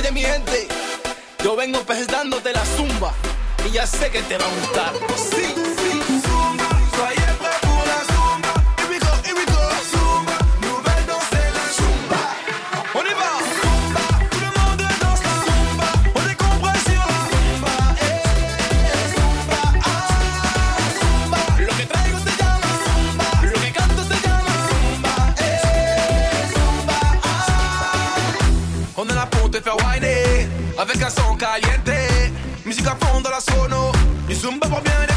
Oye, mi gente, yo vengo presentándote la zumba y ya sé que te va a gustar. Sí. Zumba va bien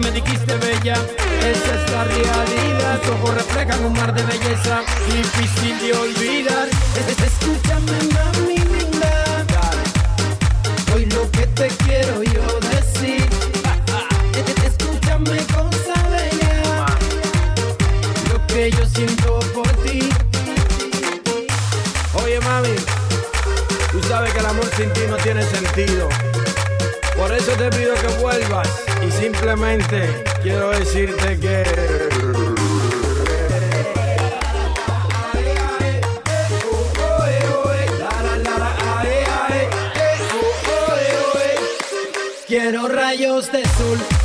me dijiste bella. Esa es la realidad, tus ojos reflejan un mar de belleza, difícil de olvidar. Escúchame, mami linda, hoy lo que te quiero yo dar. te pido que vuelvas y simplemente quiero decirte que... Quiero rayos de sol.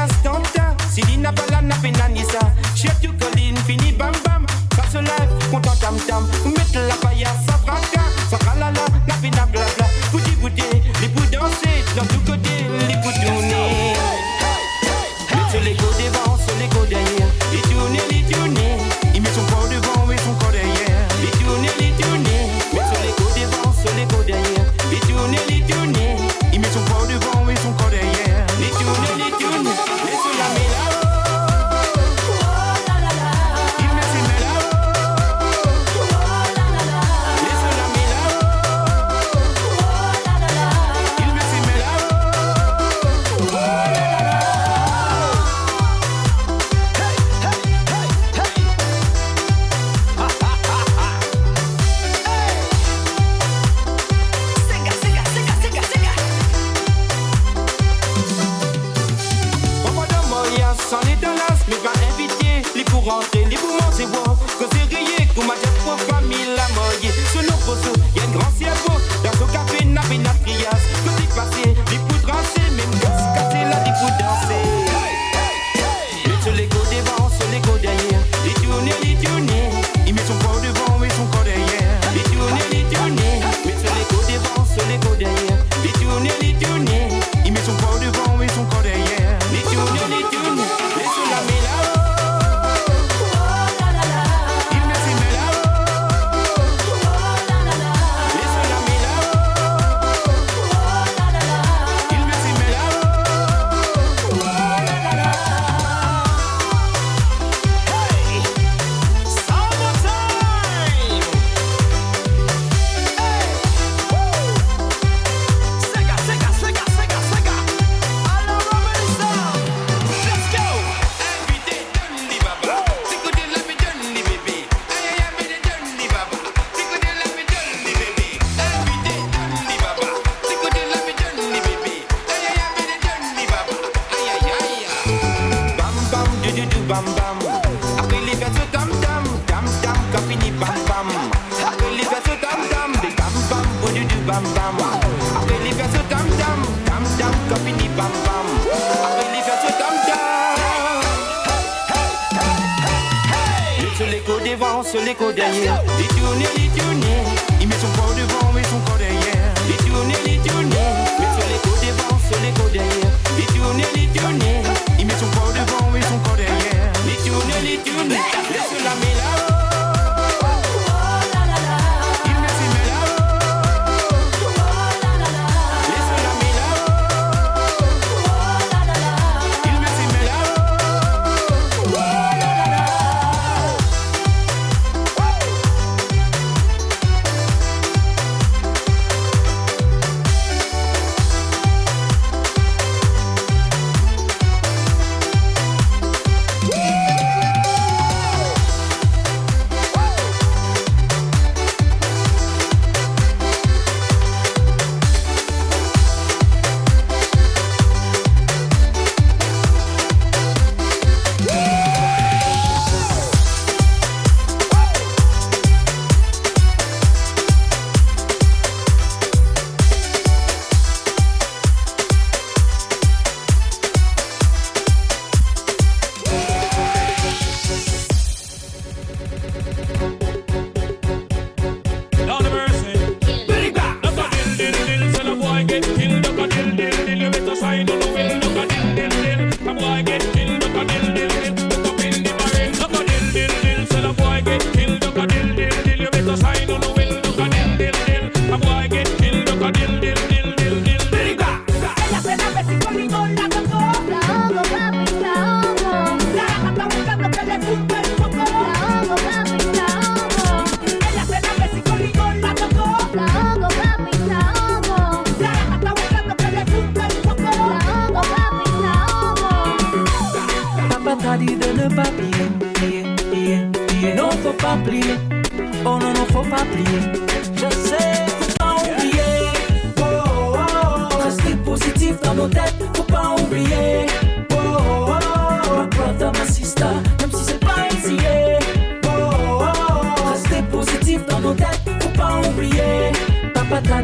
Fiesta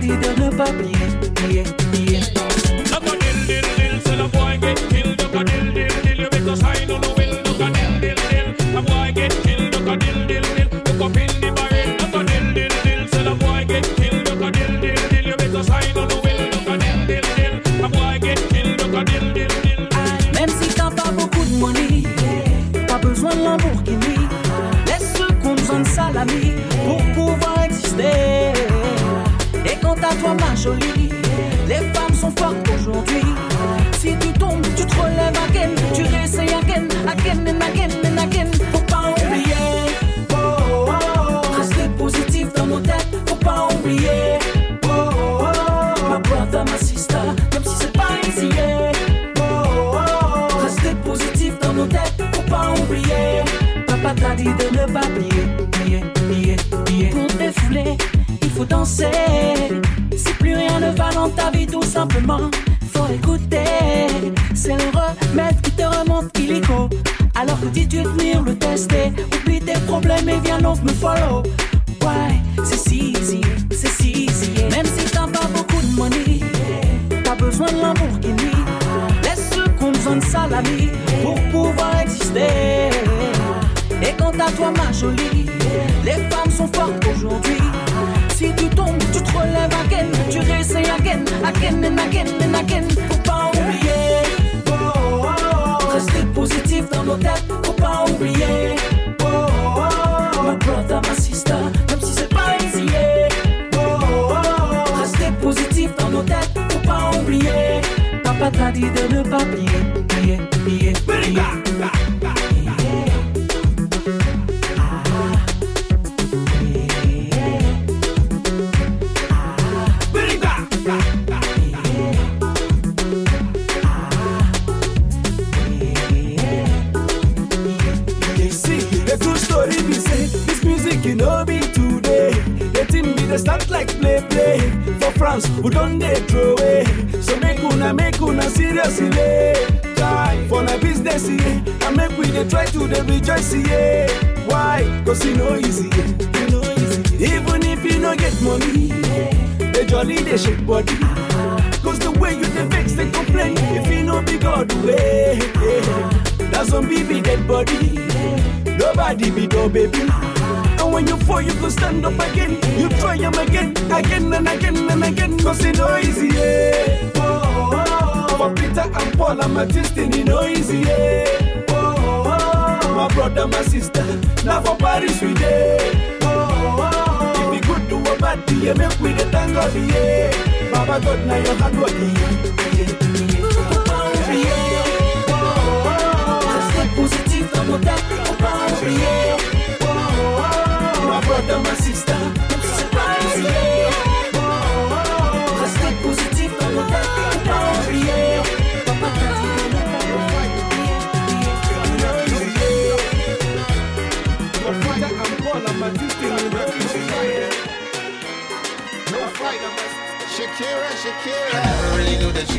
dit de ne pas plier. You. problème et viens love me follow. Why? C'est si easy, c'est si easy. Yeah. Même si t'as pas beaucoup de money, t'as besoin de l'amour qui nie. Laisse ceux qu'on besoin de salami pour pouvoir exister. Et quant à toi, ma jolie. stop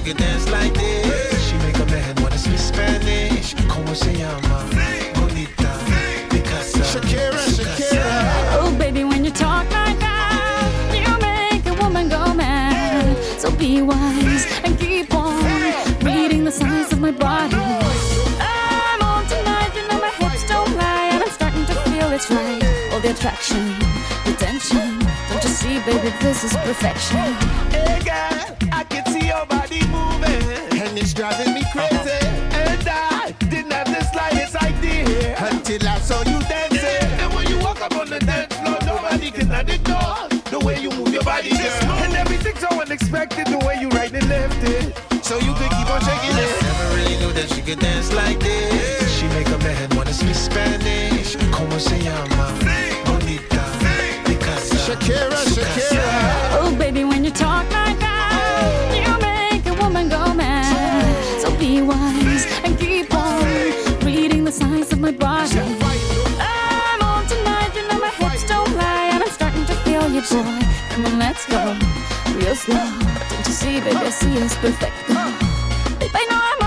really knew that she could dance like this. She make a man wanna speak Spanish. Como se llama? Bonita. Picasa. Shakira, Shakira. Oh, baby, when you talk like that, you make a woman go mad. So be wise and keep on reading the signs of my body. I'm on tonight, you know my hips don't lie, and I'm starting to feel it's right. All the attraction, the tension. Don't you see, baby, this is perfection. Really knew that she could dance like this. She make a man wanna speak Spanish. Como se llama? Bonita. Picasa. Shakira, Shakira. Oh, baby, when you talk like that, you make a woman go mad. So be wise and keep on reading the signs of my body. I'm on tonight, you know my hips don't lie, and I'm starting to feel you, boy. Come on, let's go, real slow. Don't you see, baby, I see it's perfect. Babe, I know I'm on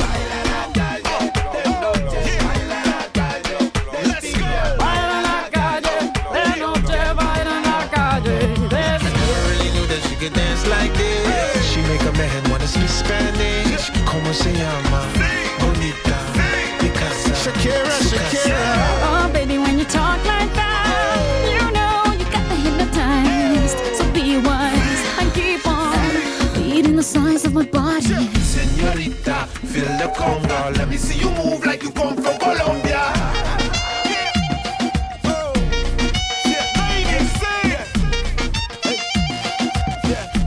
The my body. Señorita, feel the conga. Let me see you move like you come from Colombia.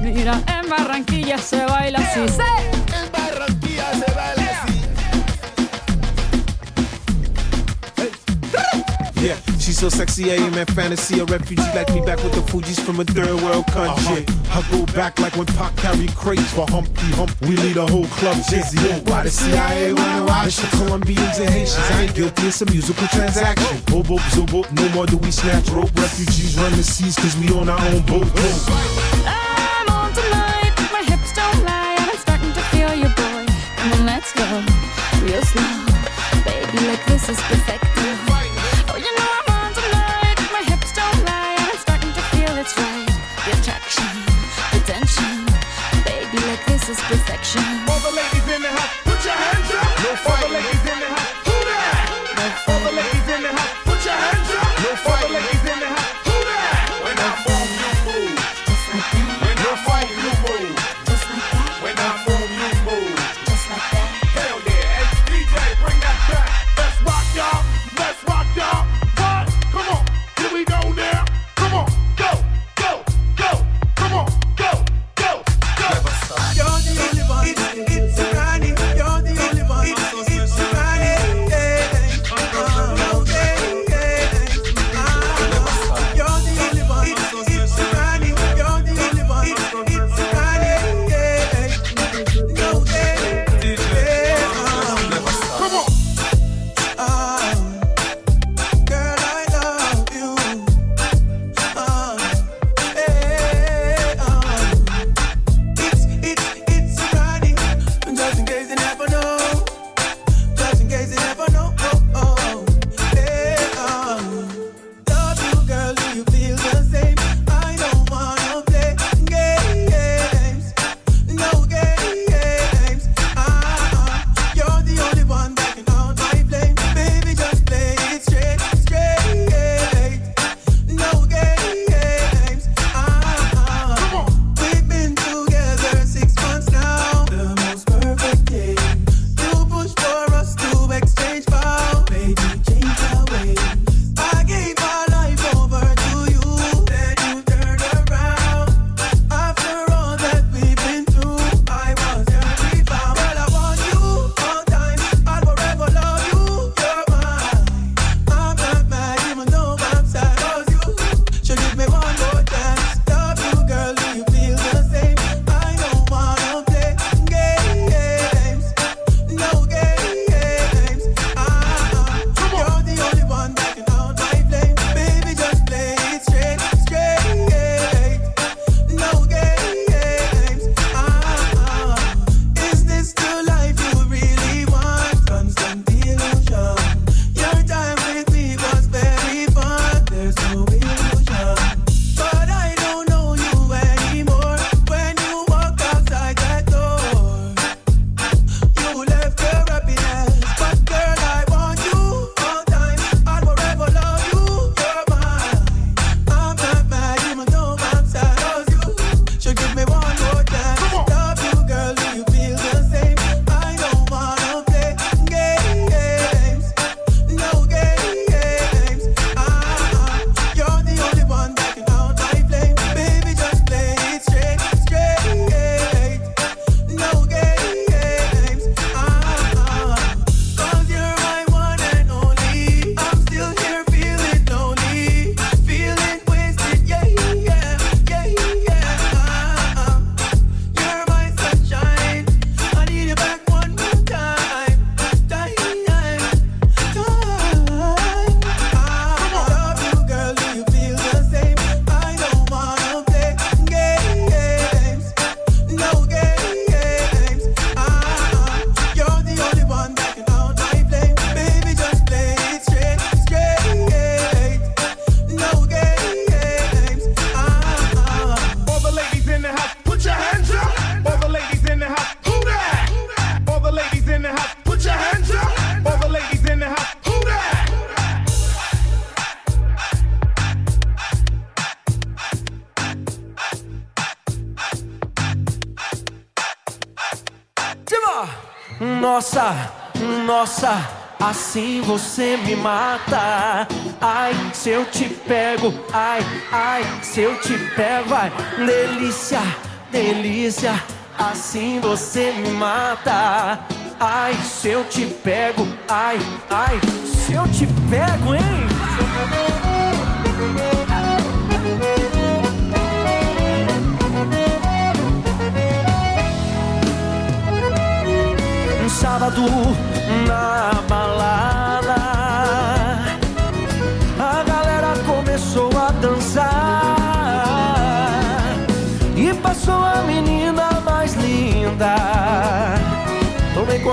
Mira, en Barranquilla se baila así. ¡Sí! Yeah, she's so sexy, I am in fantasy. A refugee like me back with the Fugees from a third world country. Uh-huh. I go back like when Pac carried crates for Humpty Hump. We lead a whole club dizzy. Why the CIA wanna watch the Colombians and Haitians? I ain't guilty, it's a musical transaction. Bobo, zobo, no more do we snatch rope. Refugees run the seas cause we on our own boat. I'm on tonight, my hips don't lie, and I'm starting to feel you, boy. Come on, let's go, real slow, baby, like this is perfect. Assim você me mata. Ai, se eu te pego, ai, ai, se eu te pego, vai. Delícia, delícia, assim você me mata. Ai, se eu te pego, ai, ai, se eu te pego, hein? Um sábado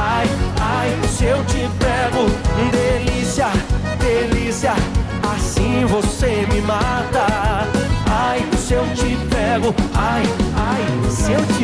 ai, ai, se eu te pego, delícia, delícia, assim você me mata. Ai, se eu te pego, ai, ai, se eu te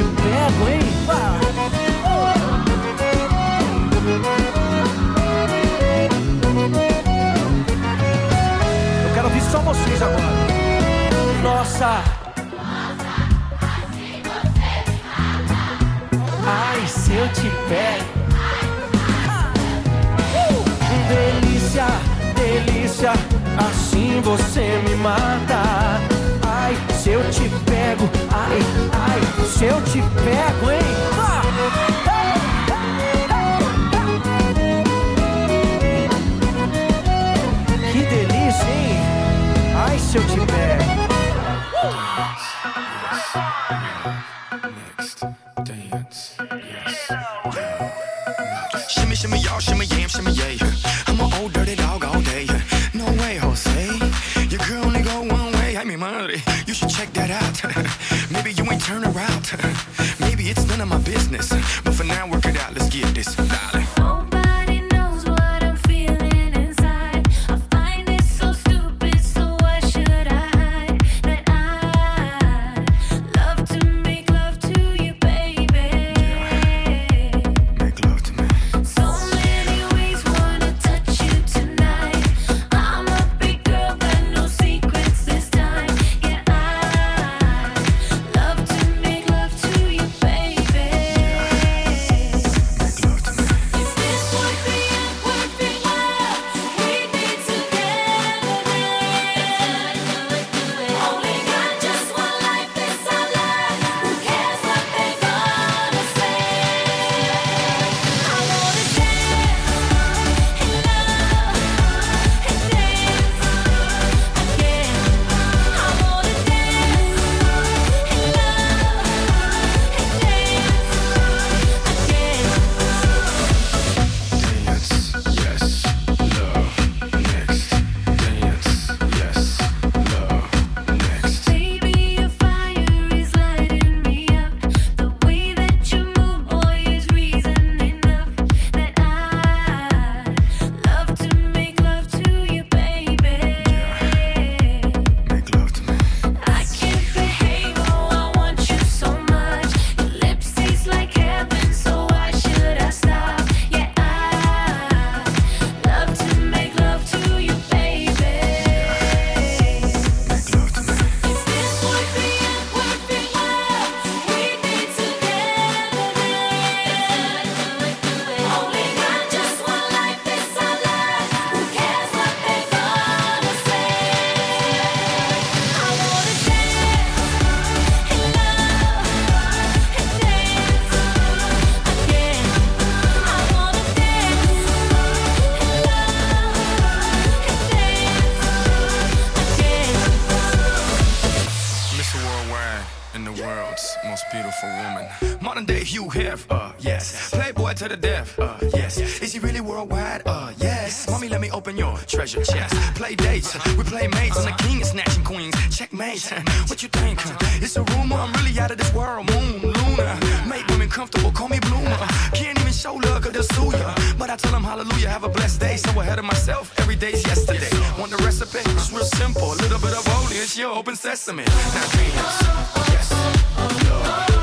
world's most beautiful woman. Modern day Hugh Hef, uh, yes. Playboy to the death, uh, yes. Is he really worldwide, uh, yes. Mommy, let me open your treasure chest. Play dates, we play mates, and the king is snatching queens. Checkmate, what you think? It's a rumor, I'm really out of this world. Moon, Luna, make women comfortable, call me Bloomer. Can't even show love, cause they'll sue ya. But I tell them hallelujah, have a blessed day. So ahead of myself, every day's yesterday. Want the recipe? It's real simple, a little bit of holy, it's your open sesame. Now, dreams, yes oh, no.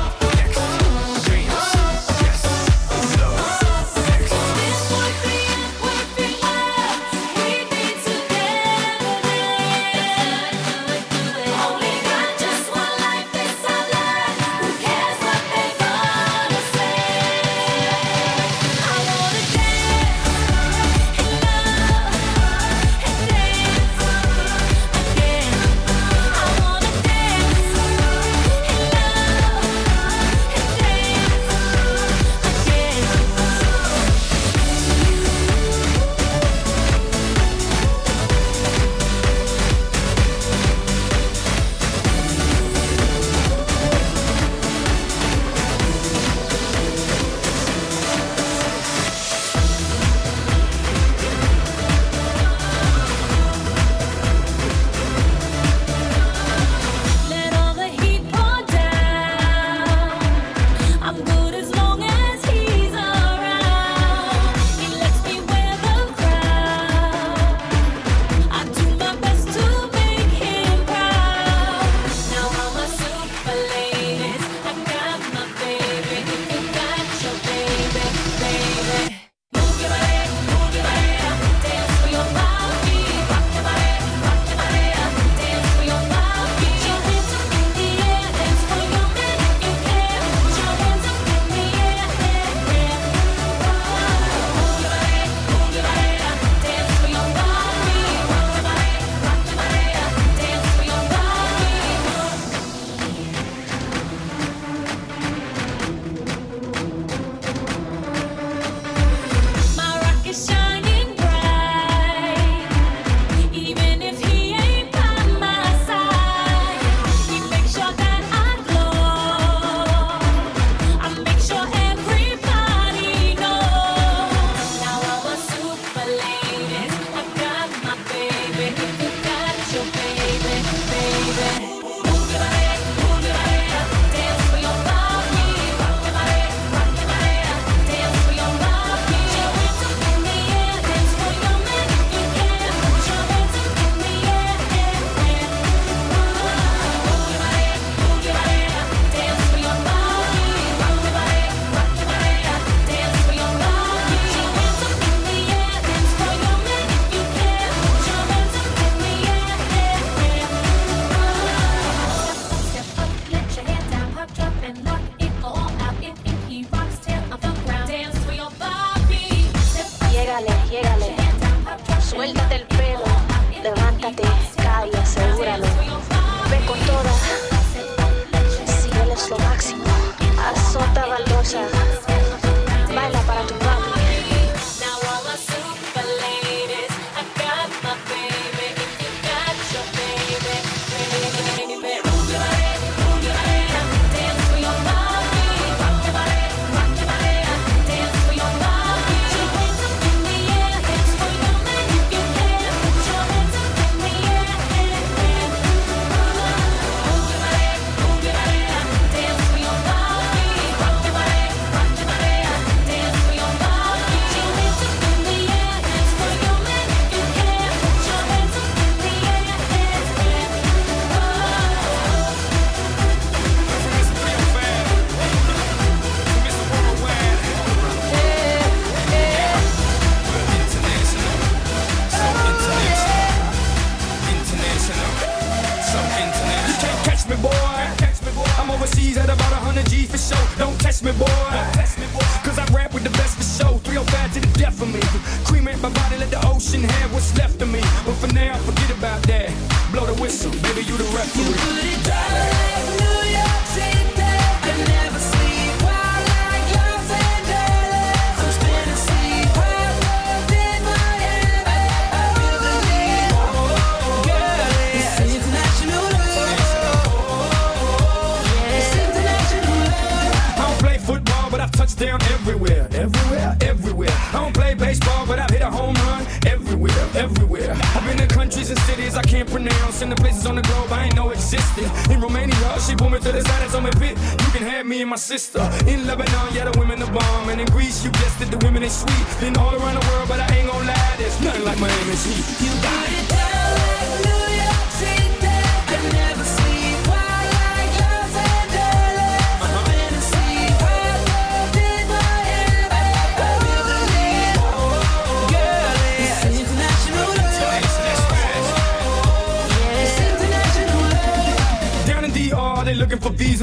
places on the globe I ain't know existed. In Romania, she pulled me to the side and told me, "Bitch, you can have me and my sister." In Lebanon, yeah, the women are bomb, and in Greece, you guessed it, the women are sweet. Been all around the world, but I ain't gon' lie, there's nothing like Miami heat. You got it.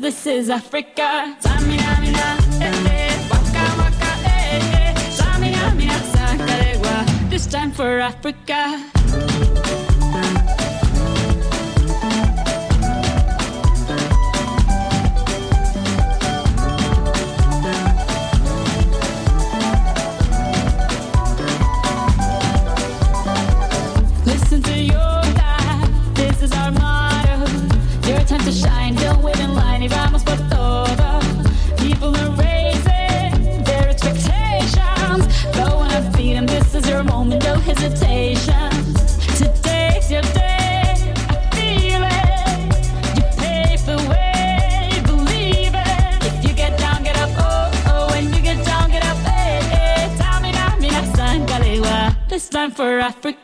this is Africa. This time for Africa. for Africa.